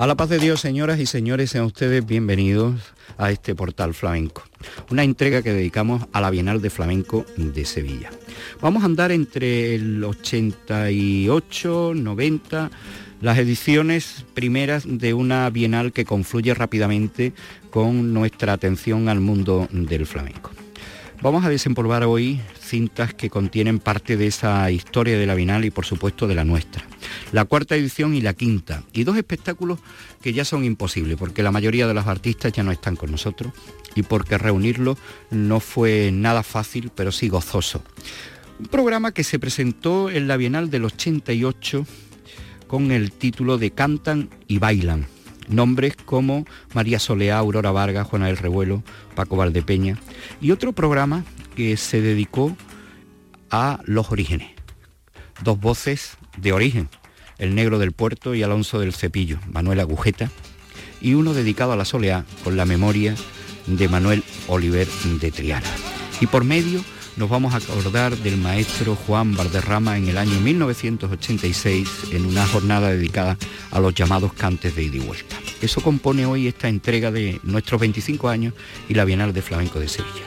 A la paz de Dios, señoras y señores, sean ustedes bienvenidos a este portal flamenco, una entrega que dedicamos a la Bienal de Flamenco de Sevilla. Vamos a andar entre el 88, 90, las ediciones primeras de una Bienal que confluye rápidamente con nuestra atención al mundo del flamenco. Vamos a desempolvar hoy cintas que contienen parte de esa historia de la Bienal y por supuesto de la nuestra la cuarta edición y la quinta, y dos espectáculos que ya son imposibles, porque la mayoría de los artistas ya no están con nosotros y porque reunirlos no fue nada fácil, pero sí gozoso. Un programa que se presentó en la Bienal del 88 con el título de Cantan y Bailan. Nombres como María Soleá, Aurora Vargas, Juana del Revuelo, Paco Valdepeña. Y otro programa que se dedicó a los orígenes. Dos voces de origen, el Negro del Puerto y Alonso del Cepillo, Manuel Agujeta, y uno dedicado a la soleá con la memoria de Manuel Oliver de Triana. Y por medio nos vamos a acordar del maestro Juan Valderrama en el año 1986 en una jornada dedicada a los llamados cantes de ida y vuelta. Eso compone hoy esta entrega de nuestros 25 años y la Bienal de Flamenco de Sevilla.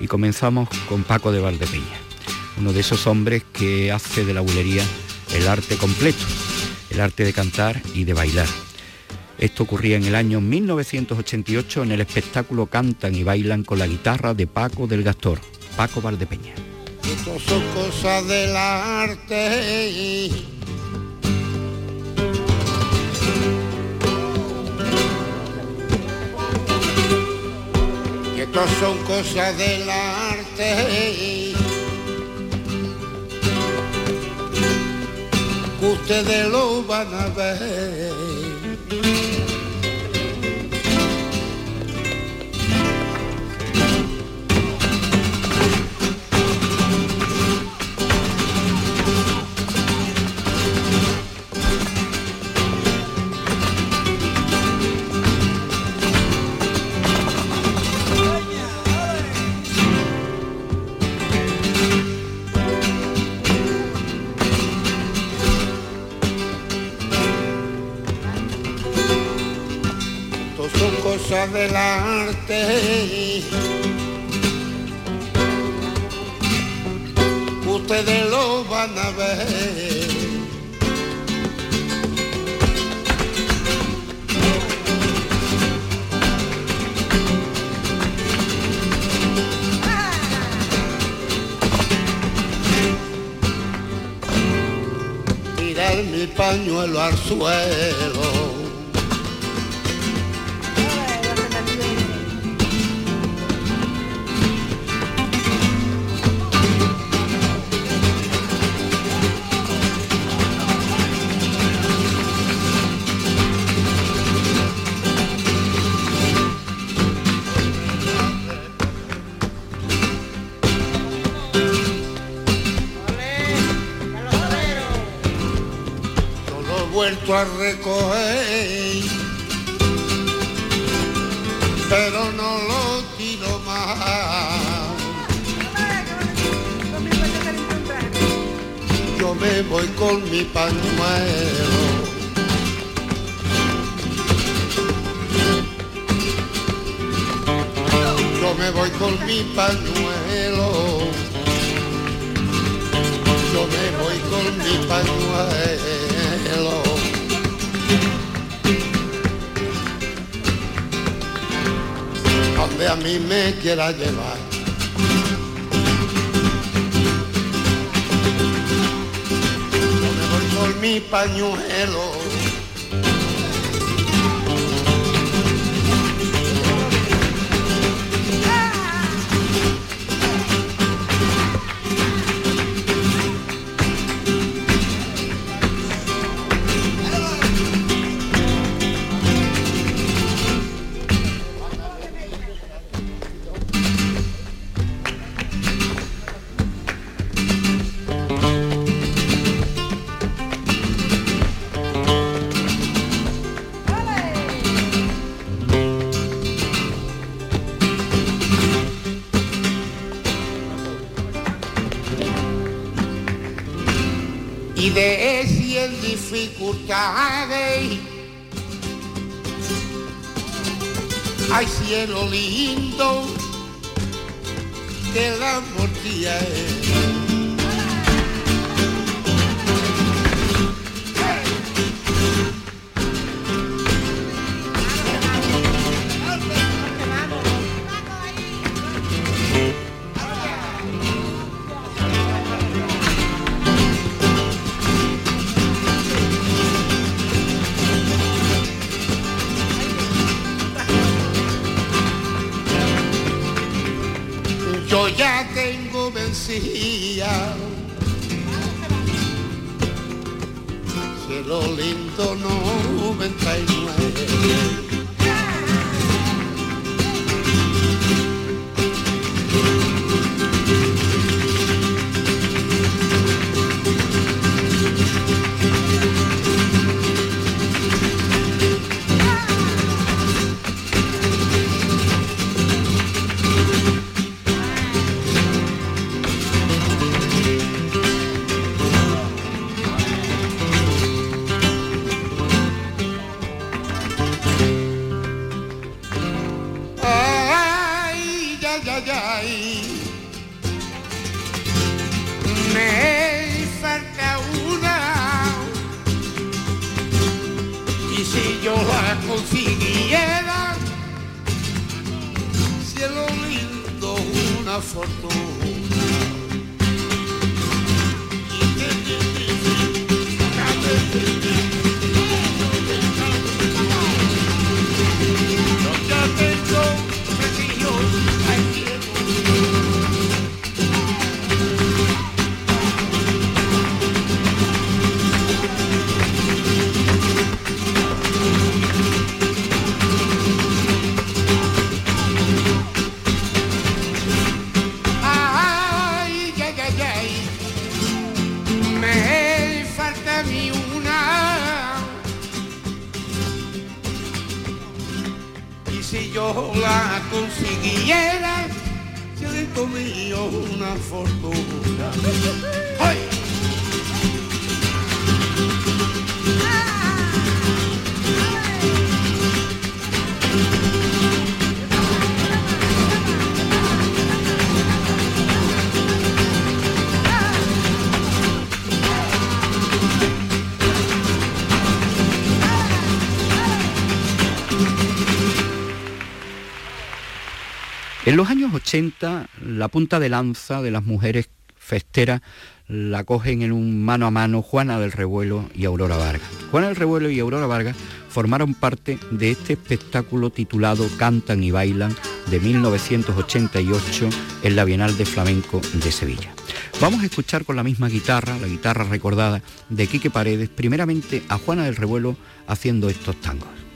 Y comenzamos con Paco de Valdepeña, uno de esos hombres que hace de la bulería el arte completo, el arte de cantar y de bailar. Esto ocurría en el año 1988 en el espectáculo Cantan y Bailan con la guitarra de Paco del Gastor, Paco Valdepeña. Estas son cosas del arte. Y estas son cosas del arte. ustedes lo van a ver. Del arte. Ustedes lo van a ver. Tirar mi pañuelo al suelo a recoger, pero no lo tiro más. Yo me voy con mi pañuelo. Yo me voy con mi pañuelo. Yo me voy con mi pañuelo. Donde a mí me quiera llevar. Yo me voy con mi pañuelo. Y de cien dificultades. Hay cielo lindo que la mortilla vencía. Cielo lindo 99. En 80, la punta de lanza de las mujeres festeras la cogen en un mano a mano Juana del Revuelo y Aurora Vargas. Juana del Revuelo y Aurora Vargas formaron parte de este espectáculo titulado Cantan y Bailan de 1988 en la Bienal de Flamenco de Sevilla. Vamos a escuchar con la misma guitarra, la guitarra recordada de Quique Paredes, primeramente a Juana del Revuelo haciendo estos tangos.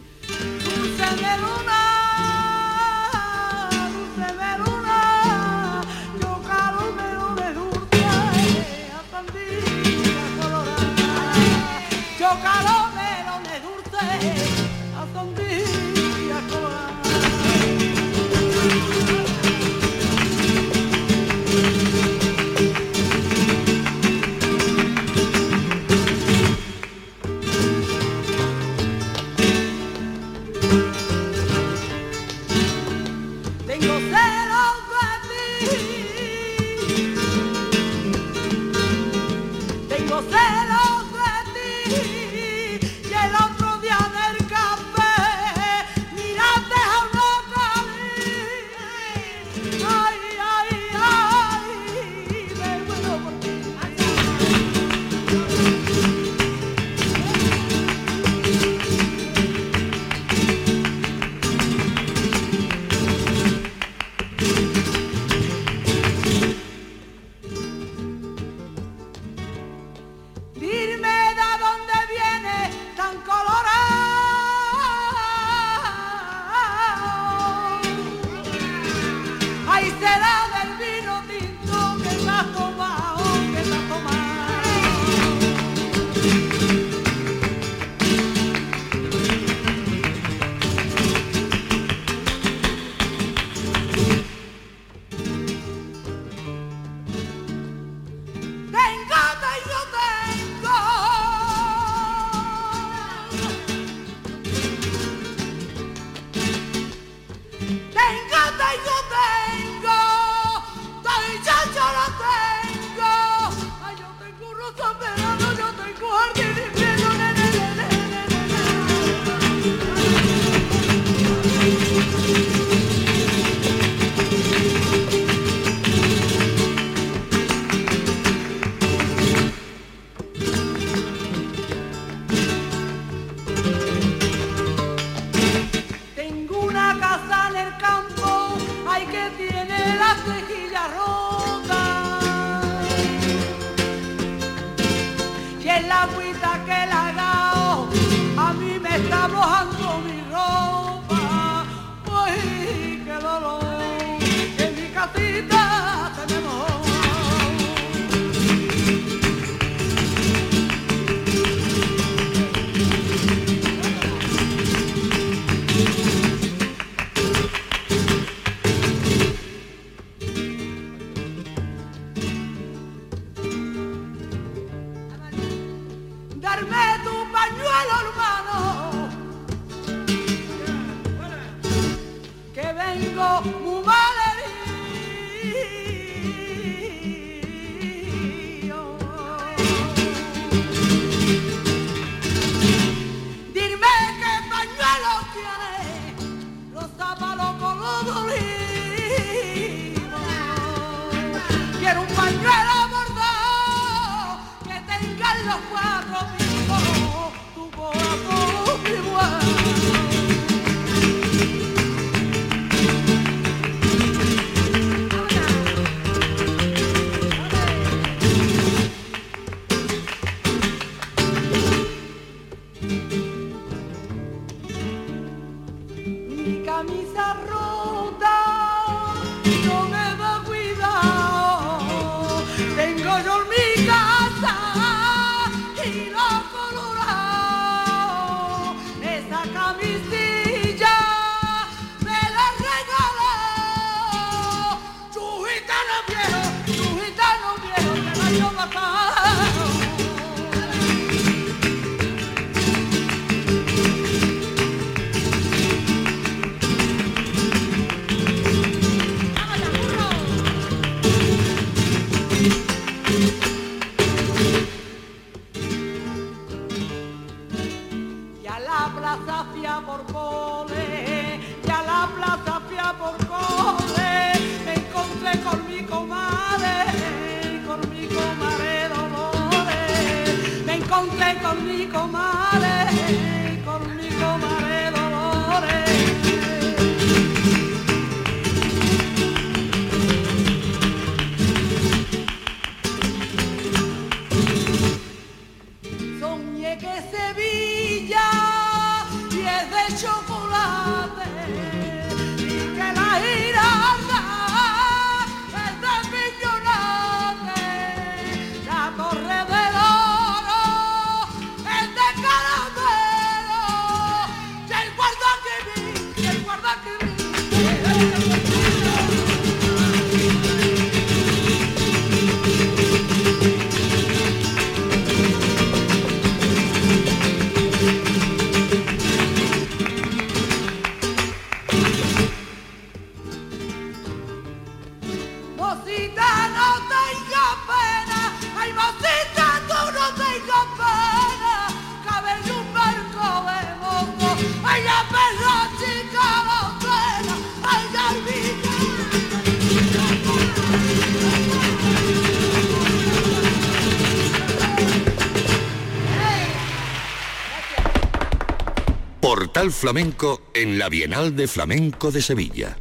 Flamenco en la Bienal de Flamenco de Sevilla.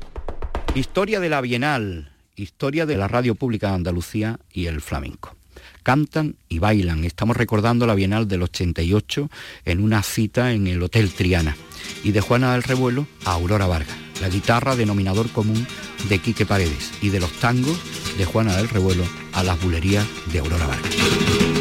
Historia de la Bienal, historia de la Radio Pública de Andalucía y el flamenco. Cantan y bailan. Estamos recordando la Bienal del 88 en una cita en el Hotel Triana. Y de Juana del Revuelo a Aurora Vargas, la guitarra denominador común de Quique Paredes. Y de los tangos de Juana del Revuelo a las bulerías de Aurora Vargas.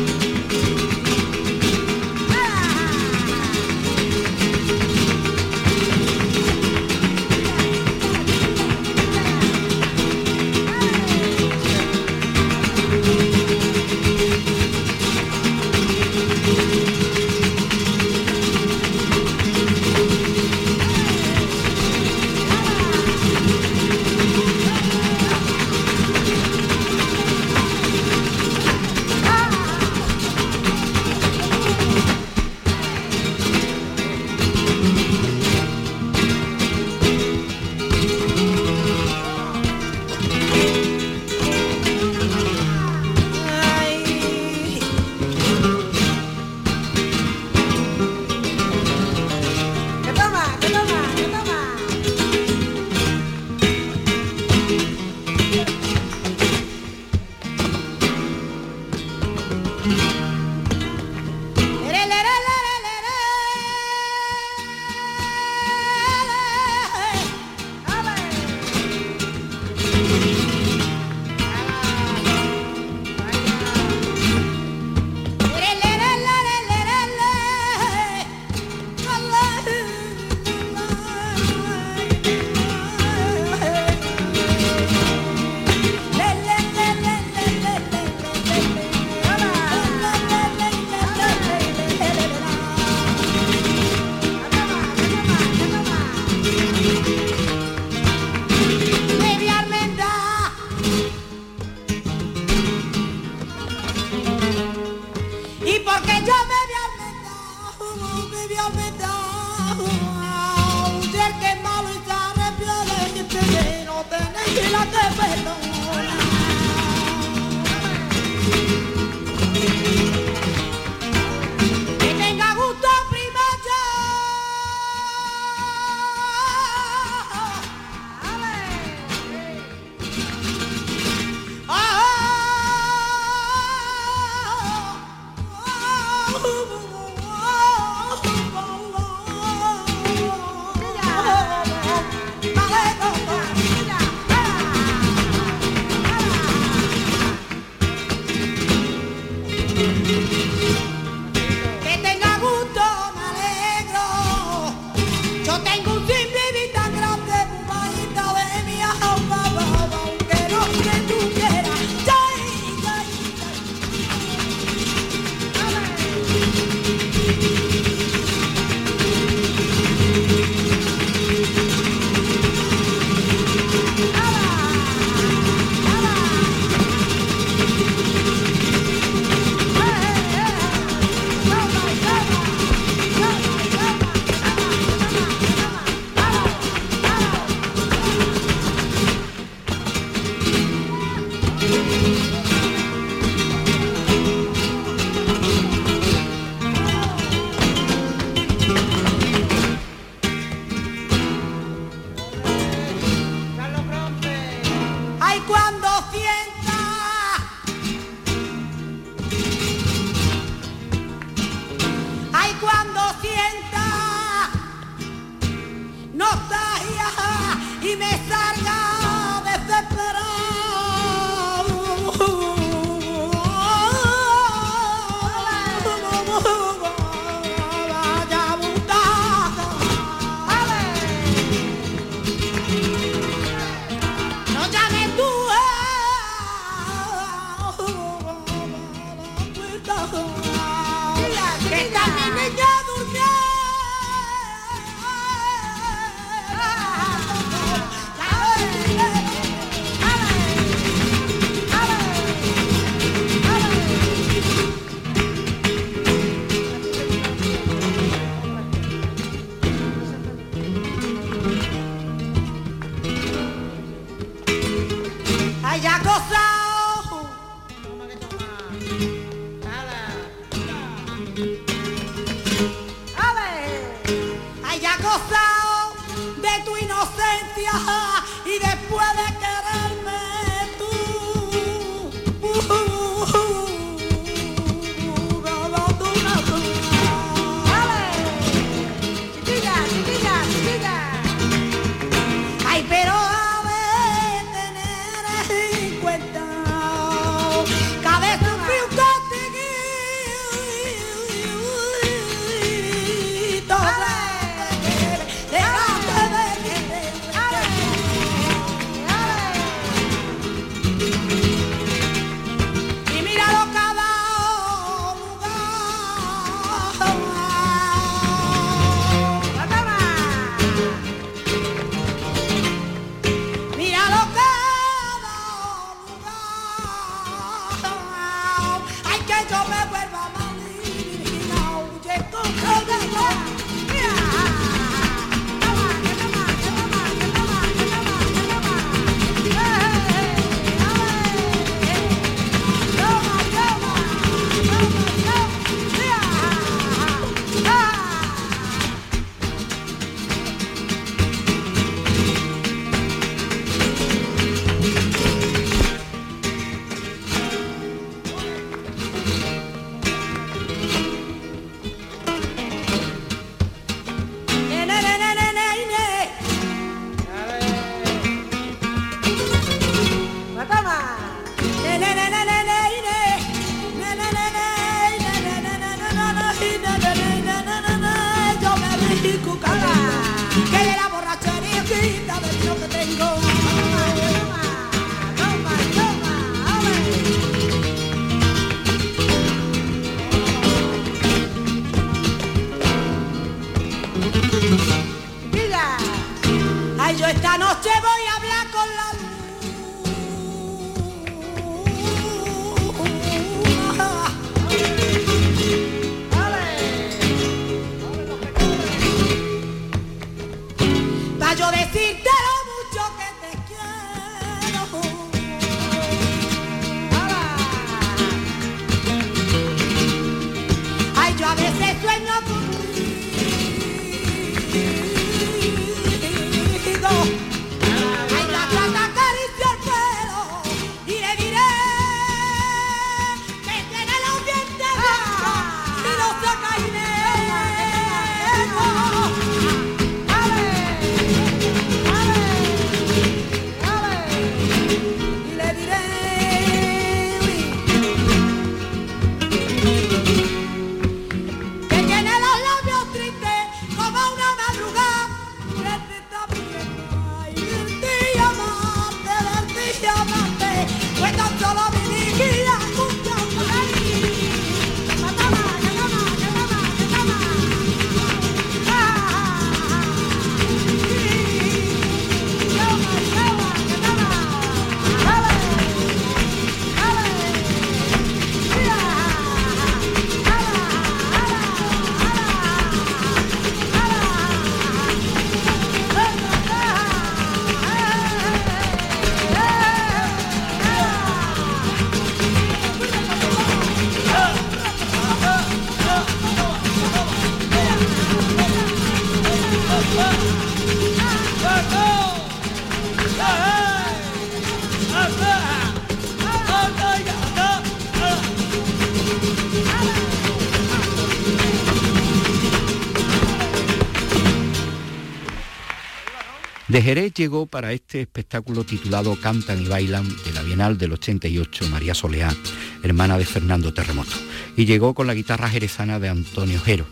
Llegó para este espectáculo titulado Cantan y Bailan de la Bienal del 88 María Soleá, hermana de Fernando Terremoto, y llegó con la guitarra jerezana de Antonio Jero.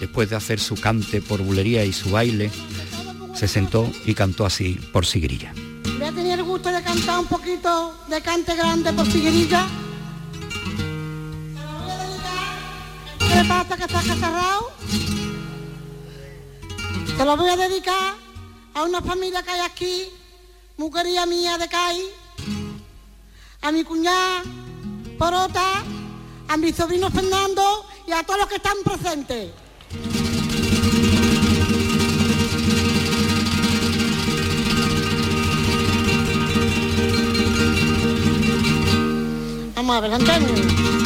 Después de hacer su cante por bulería y su baile, se sentó y cantó así por Sigrilla. Voy a tener el gusto de cantar un poquito de cante grande por Sigrilla. ¿Qué pasa que está cerrado? Se lo voy a dedicar a una familia que hay aquí, mujería mía de CAI, a mi cuñada Porota, a mi sobrino Fernando y a todos los que están presentes. Vamos a ver, Antonio.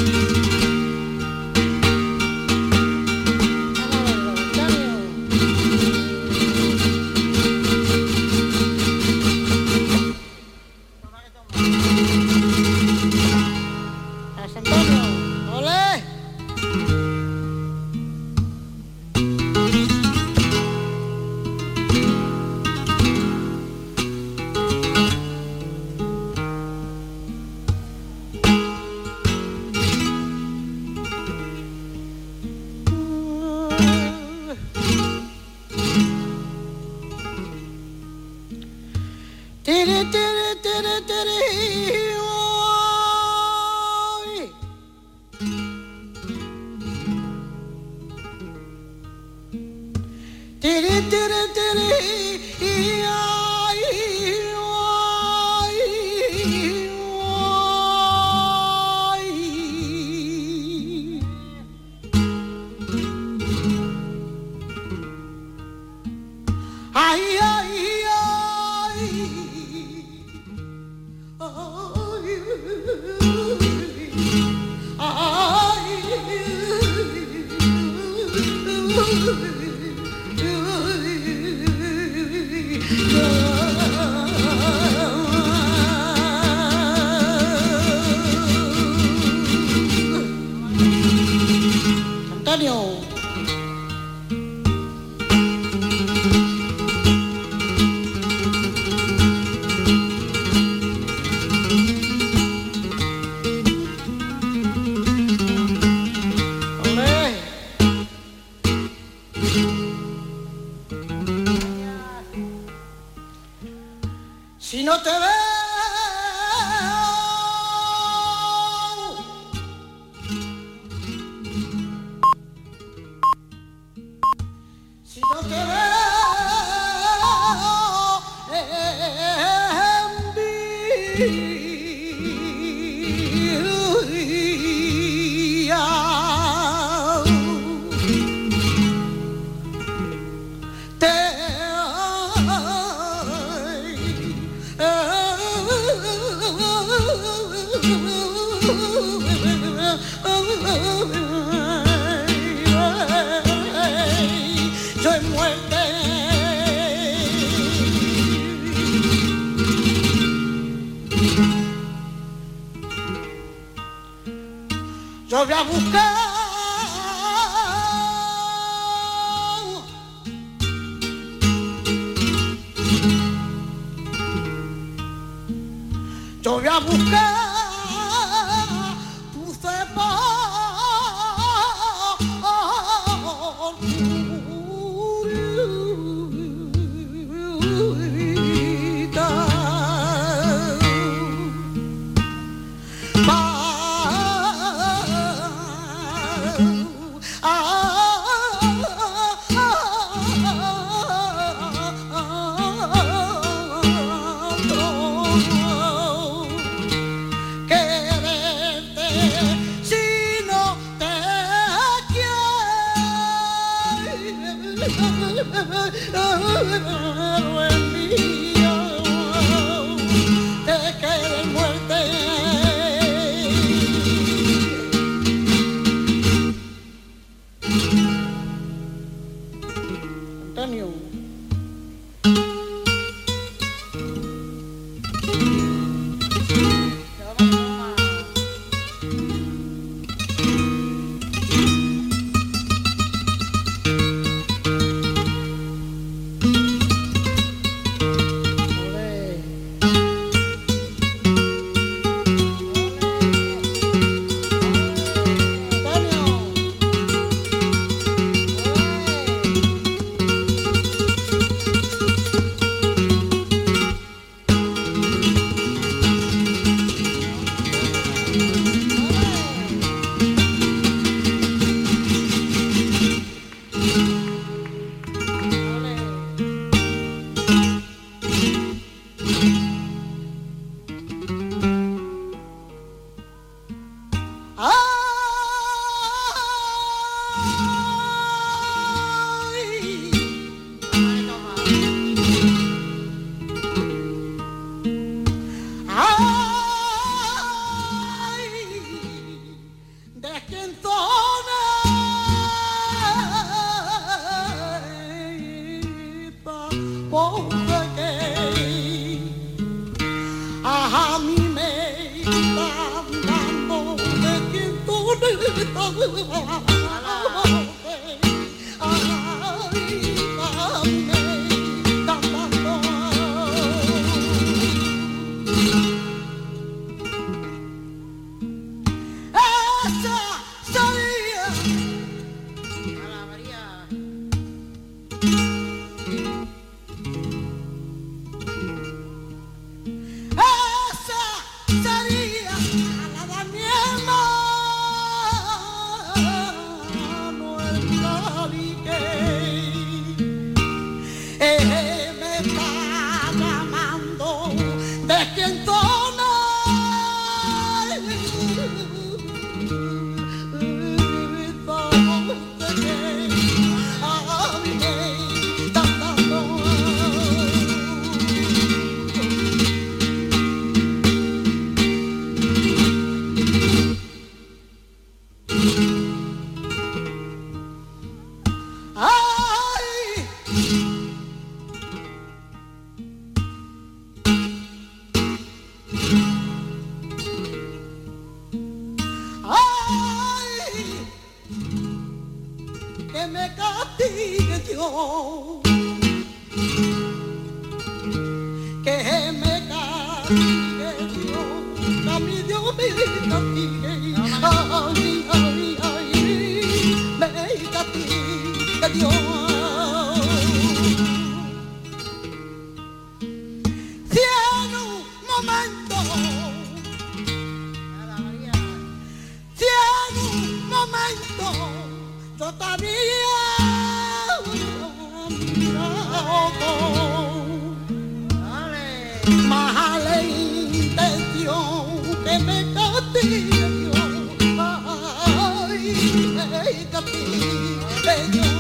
La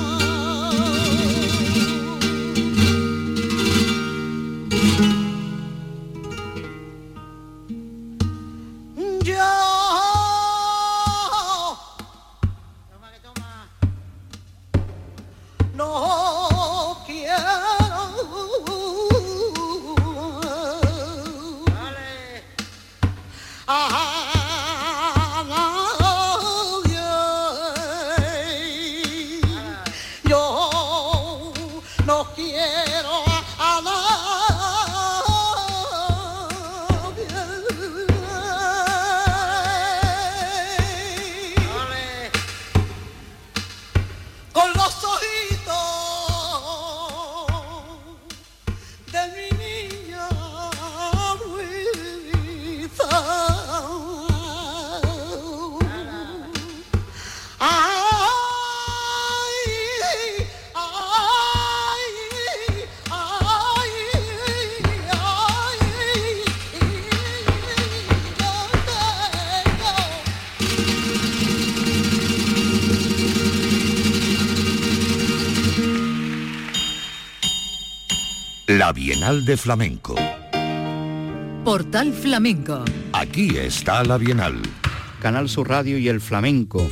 Bienal de Flamenco. Portal Flamenco. Aquí está la Bienal. Canal Sur Radio y el Flamenco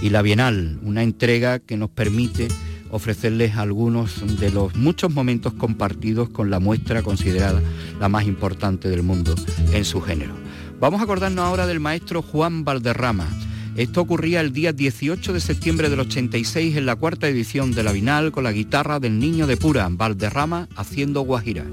y la Bienal, una entrega que nos permite ofrecerles algunos de los muchos momentos compartidos con la muestra considerada la más importante del mundo en su género. Vamos a acordarnos ahora del maestro Juan Valderrama, esto ocurría el día 18 de septiembre del 86 en la cuarta edición de la Vinal con la guitarra del niño de Pura, Valderrama, haciendo guajira.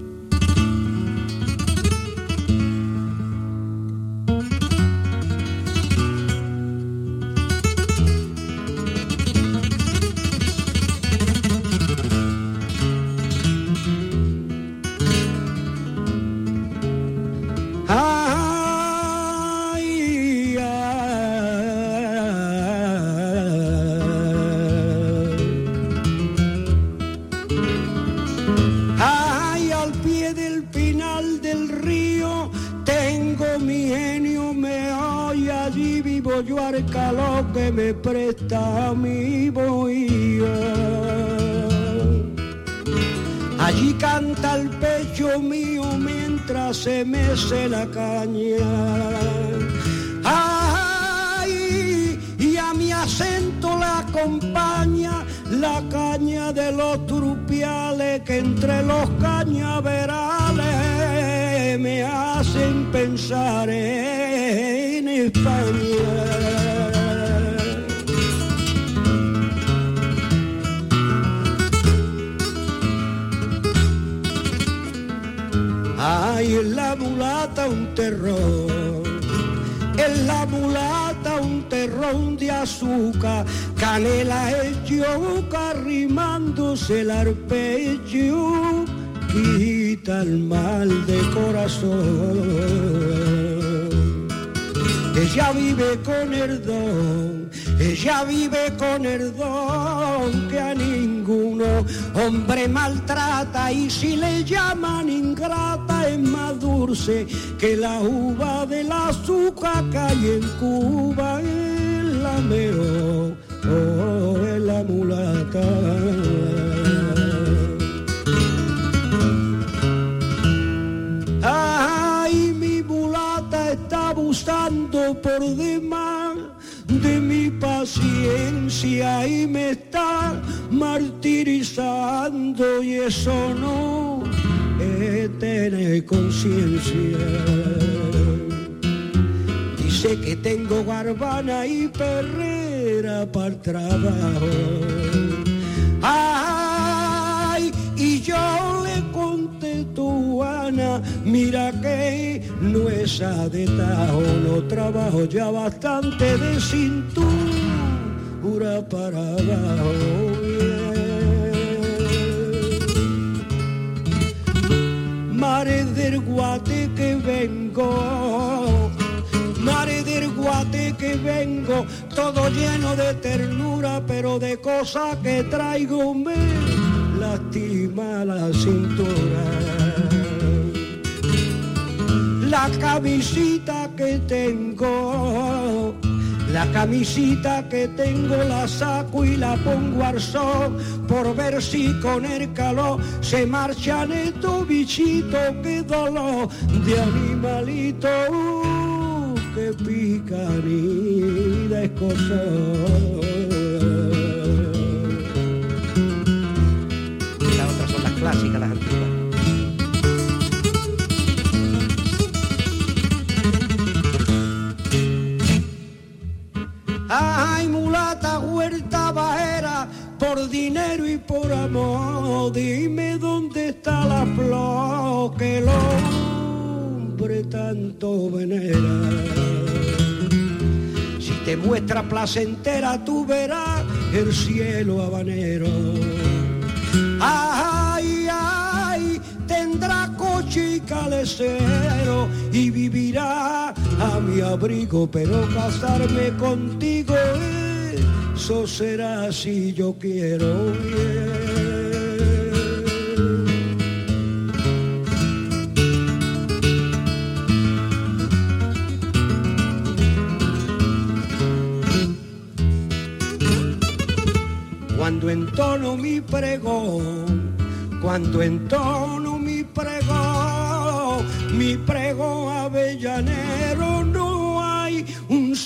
Hombre maltrata y si le llaman ingrata es más dulce que la uva del azúcar que hay en Cuba, el lameo o en la mulata. Ay, mi mulata está abusando por demás de mi paciencia y me está martirizando y eso no es tener conciencia. Dice que tengo garbana y perrera para trabajo. Ay, y yo mira que no es de tajo, no trabajo ya bastante de cintura para abajo. Mares del guate que vengo, mares del guate que vengo, todo lleno de ternura, pero de cosas que traigo me lastima la cintura. La camisita que tengo, la camisita que tengo la saco y la pongo al sol por ver si con el calor se marchan estos bichitos que dolor de animalito uh, que pican y descosan. Las otras son las clásicas, las antiguas. Por amor, dime dónde está la flor que el hombre tanto venera. Si te muestra placentera, tú verás el cielo habanero. Ay, ay, tendrá coche y calecero y vivirá a mi abrigo, pero casarme contigo, eso será si yo quiero bien. Cuando entono mi pregón, cuando entono mi pregón, mi pregón avellanero,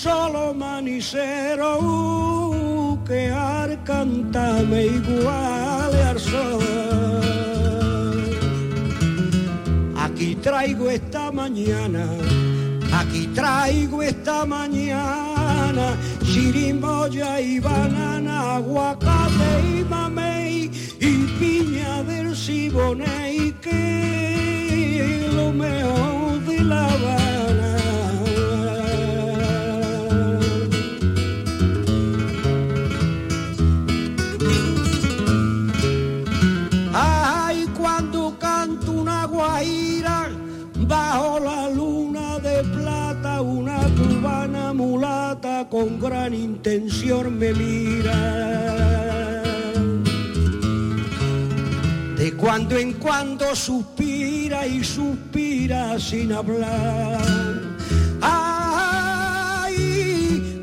solo manicero uh, que al cantarme igual al sol. Aquí traigo esta mañana, aquí traigo esta mañana, chirimoya y banana, aguacate y mamey y piña del Siboney, que lo mejor de La canto una guaira bajo la luna de plata, una cubana mulata con gran intención me mira. De cuando en cuando suspira y suspira sin hablar. Ay,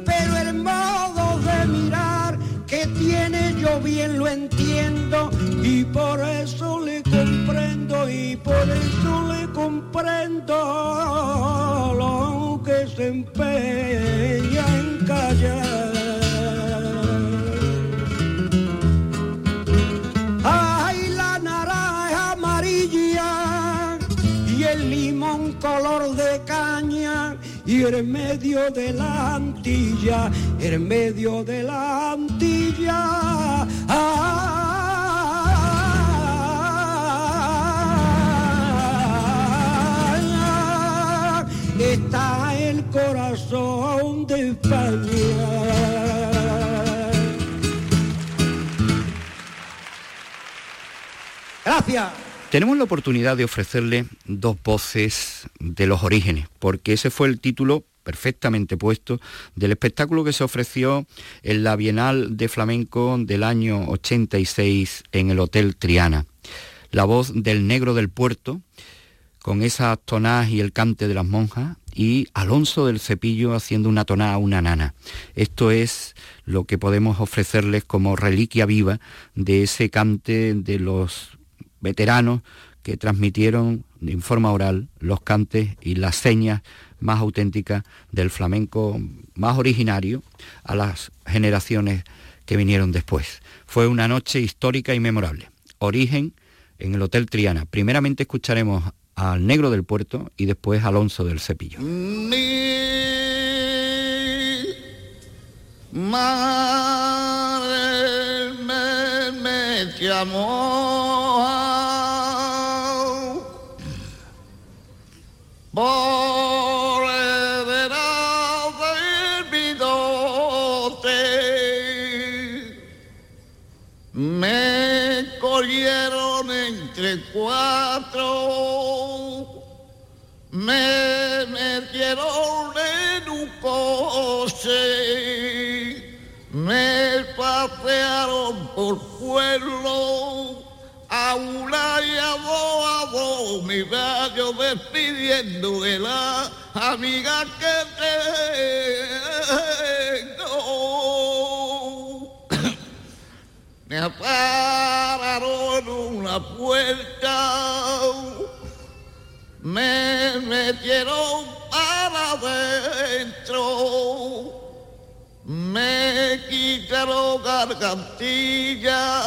pero el modo tiene yo bien lo entiendo y por eso le y por eso le comprendo lo que se empeña en callar. Ay, la naranja amarilla y el limón color de caña y en medio de la antilla, en medio de la antilla. ah, está el corazón de España. Gracias. Tenemos la oportunidad de ofrecerle dos voces de los orígenes, porque ese fue el título perfectamente puesto del espectáculo que se ofreció en la Bienal de Flamenco del año 86 en el Hotel Triana. La voz del negro del puerto, con esa tonás y el cante de las monjas, y Alonso del Cepillo haciendo una tonada a una nana. Esto es lo que podemos ofrecerles como reliquia viva de ese cante de los veteranos que transmitieron en forma oral los cantes y las señas más auténticas del flamenco más originario a las generaciones que vinieron después. Fue una noche histórica y memorable. Origen en el Hotel Triana. Primeramente escucharemos al Negro del Puerto y después Alonso del Cepillo. Madre me, llamó por del me cogieron entre cuatro me metieron en un coche me pasearon por pueblo a una y a dos a dos mi gallo despidiendo de la amiga que tengo. me pararon en una puerta, me metieron para adentro. Me quitaron gargantilla,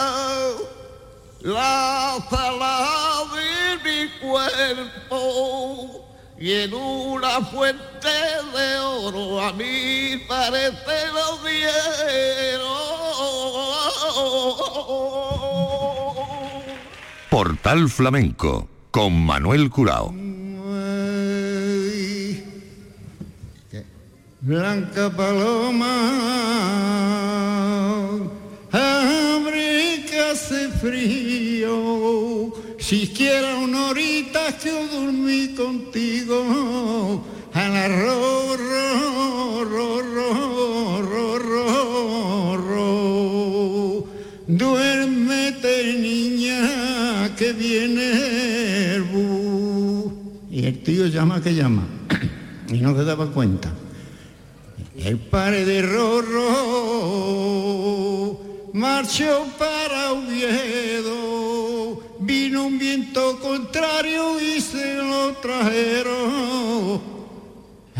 la sala de mi cuerpo y en una fuente de oro a mí parece lo dieron. Portal Flamenco con Manuel Curao. Blanca paloma, abre hace frío, siquiera una horita que yo dormí contigo, a la ro, ro, ro, ro, ro, ro, ro. Duérmete niña que viene el bus. Y el tío llama que llama, y no se daba cuenta. El padre de Rorro marchó para Oviedo, vino un viento contrario y se lo trajeron.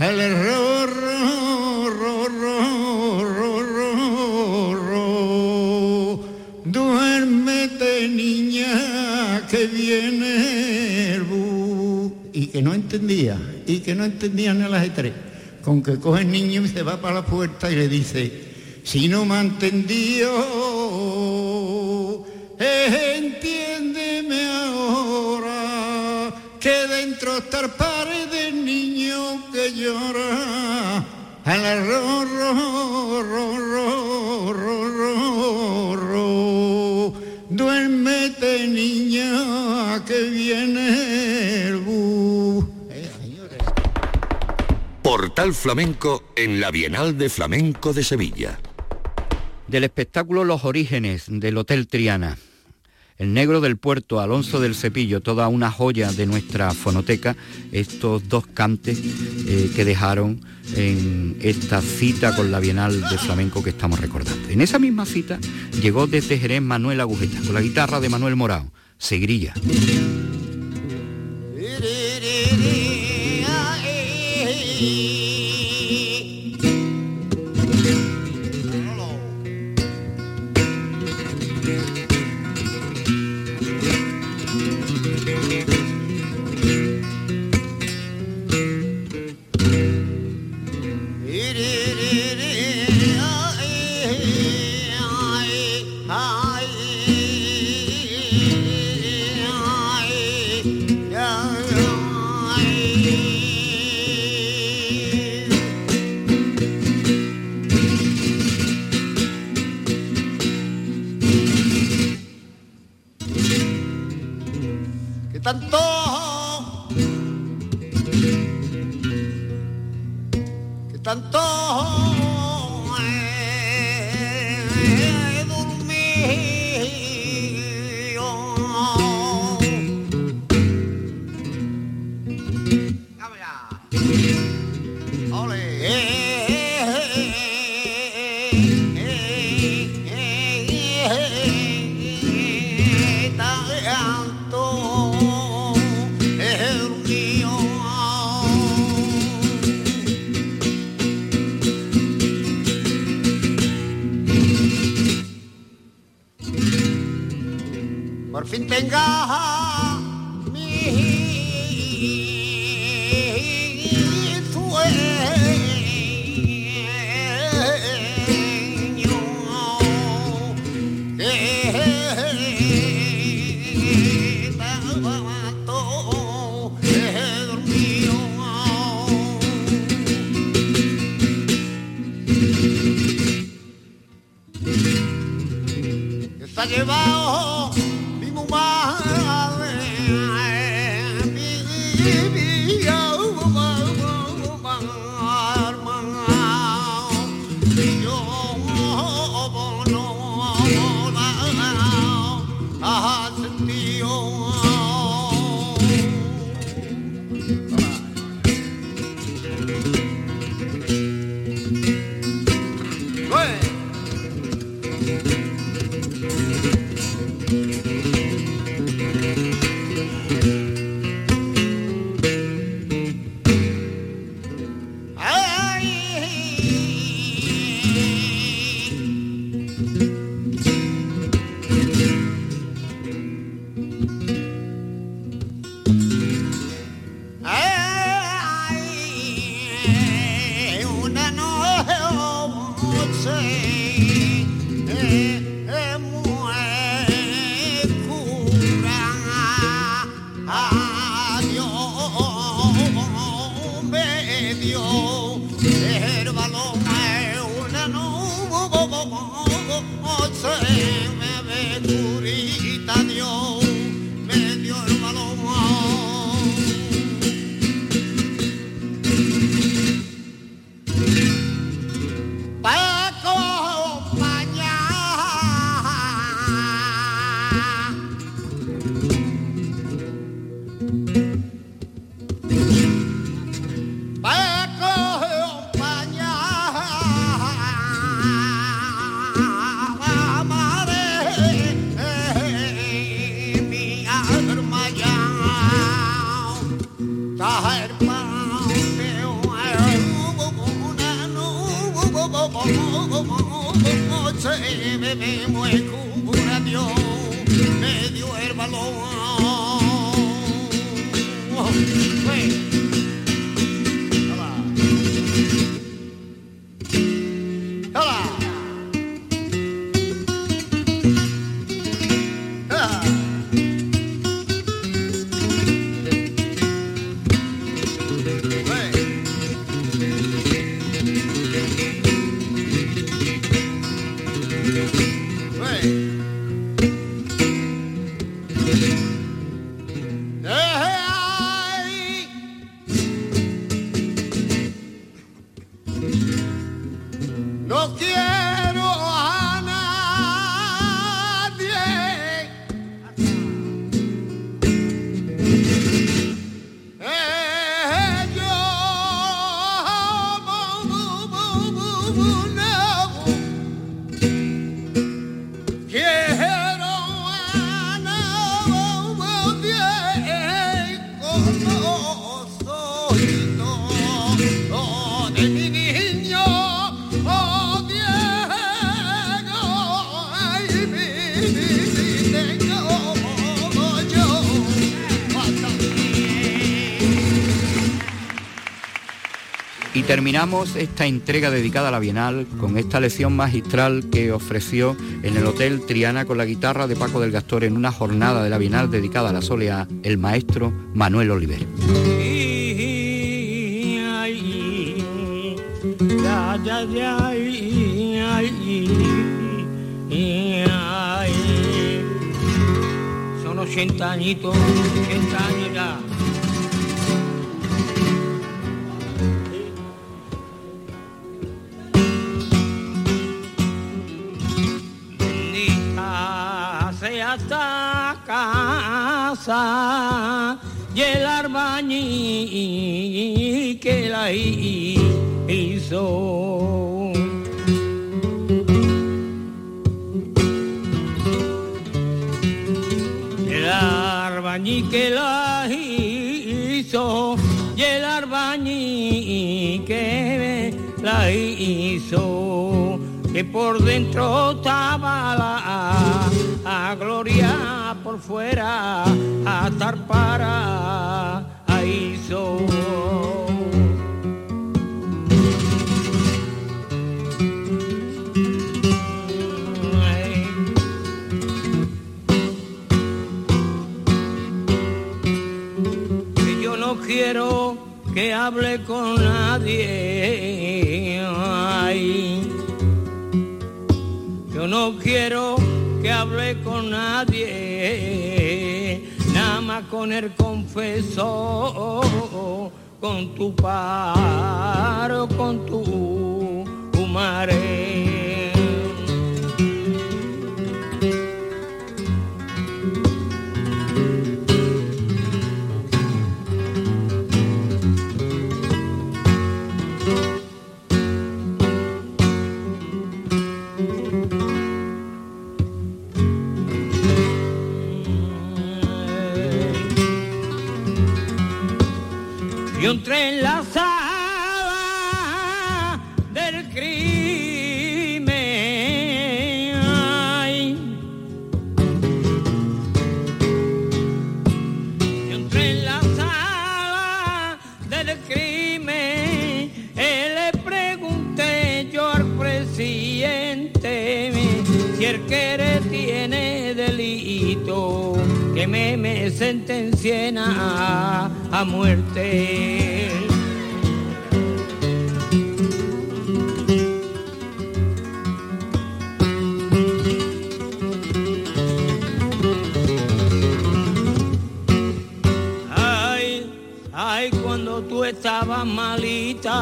El Rorro, Rorro, Rorro, Rorro, duérmete niña que viene el bus. Y que no entendía, y que no entendía ni las tres con que coge el niño y se va para la puerta y le dice, si no me ha entendido, entiéndeme ahora, que dentro está el padre del niño que llora. A la ro, ro, ro. Duérmete niña que viene Portal Flamenco en la Bienal de Flamenco de Sevilla. Del espectáculo Los Orígenes del Hotel Triana. el negro del puerto, Alonso del Cepillo, toda una joya de nuestra fonoteca, estos dos cantes eh, que dejaron en esta cita con la Bienal de Flamenco que estamos recordando. En esa misma cita llegó desde Jerez Manuel Agujeta, con la guitarra de Manuel Morao, Segrilla. Terminamos esta entrega dedicada a la Bienal con esta lección magistral que ofreció en el Hotel Triana con la guitarra de Paco del Gastor en una jornada de la Bienal dedicada a la soleá, el maestro Manuel Oliver. Son 80 añitos, 80 años ya. esta casa y el arbañí que la hizo. El arbañí que la hizo y el arbañí que la hizo que por dentro estaba la gloria fuera a estar para ahí Que yo no quiero que hable con nadie. yo no quiero que hable con nadie, nada más con el confesor, con tu paro, con tu, tu Yo entré en la sala del crimen. Yo entré en la sala del crimen. Le pregunté yo al presidente si el que tiene delito que me, me sentencien a a muerte. Ay, ay, cuando tú estabas malita.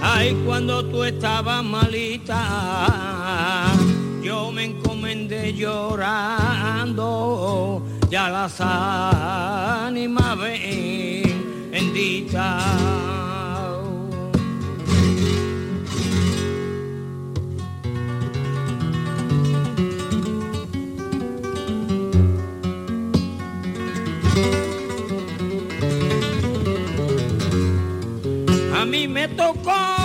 Ay, cuando tú estabas malita llorando, ya las ánimas benditas. A mí me tocó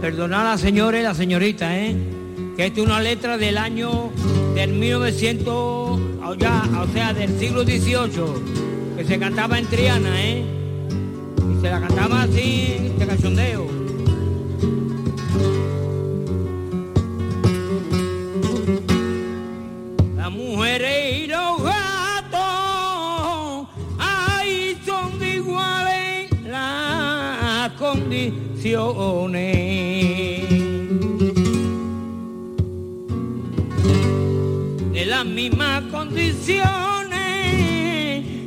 Perdonad a la señora y la señorita, ¿eh? Que esta es una letra del año del 1900, ya, o sea, del siglo XVIII, que se cantaba en Triana, ¿eh? Y se la cantaba así, de cachondeo. Las mujeres y los gatos, ahí son de iguales las condiciones. De las mismas condiciones,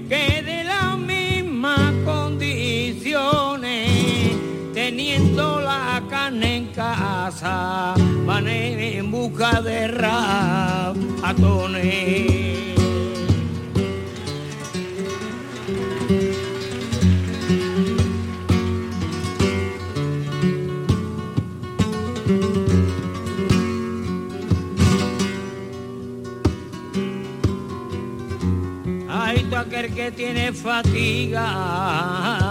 que de las mismas condiciones, teniendo la carne en casa, van en busca de ratones. que tiene fatiga.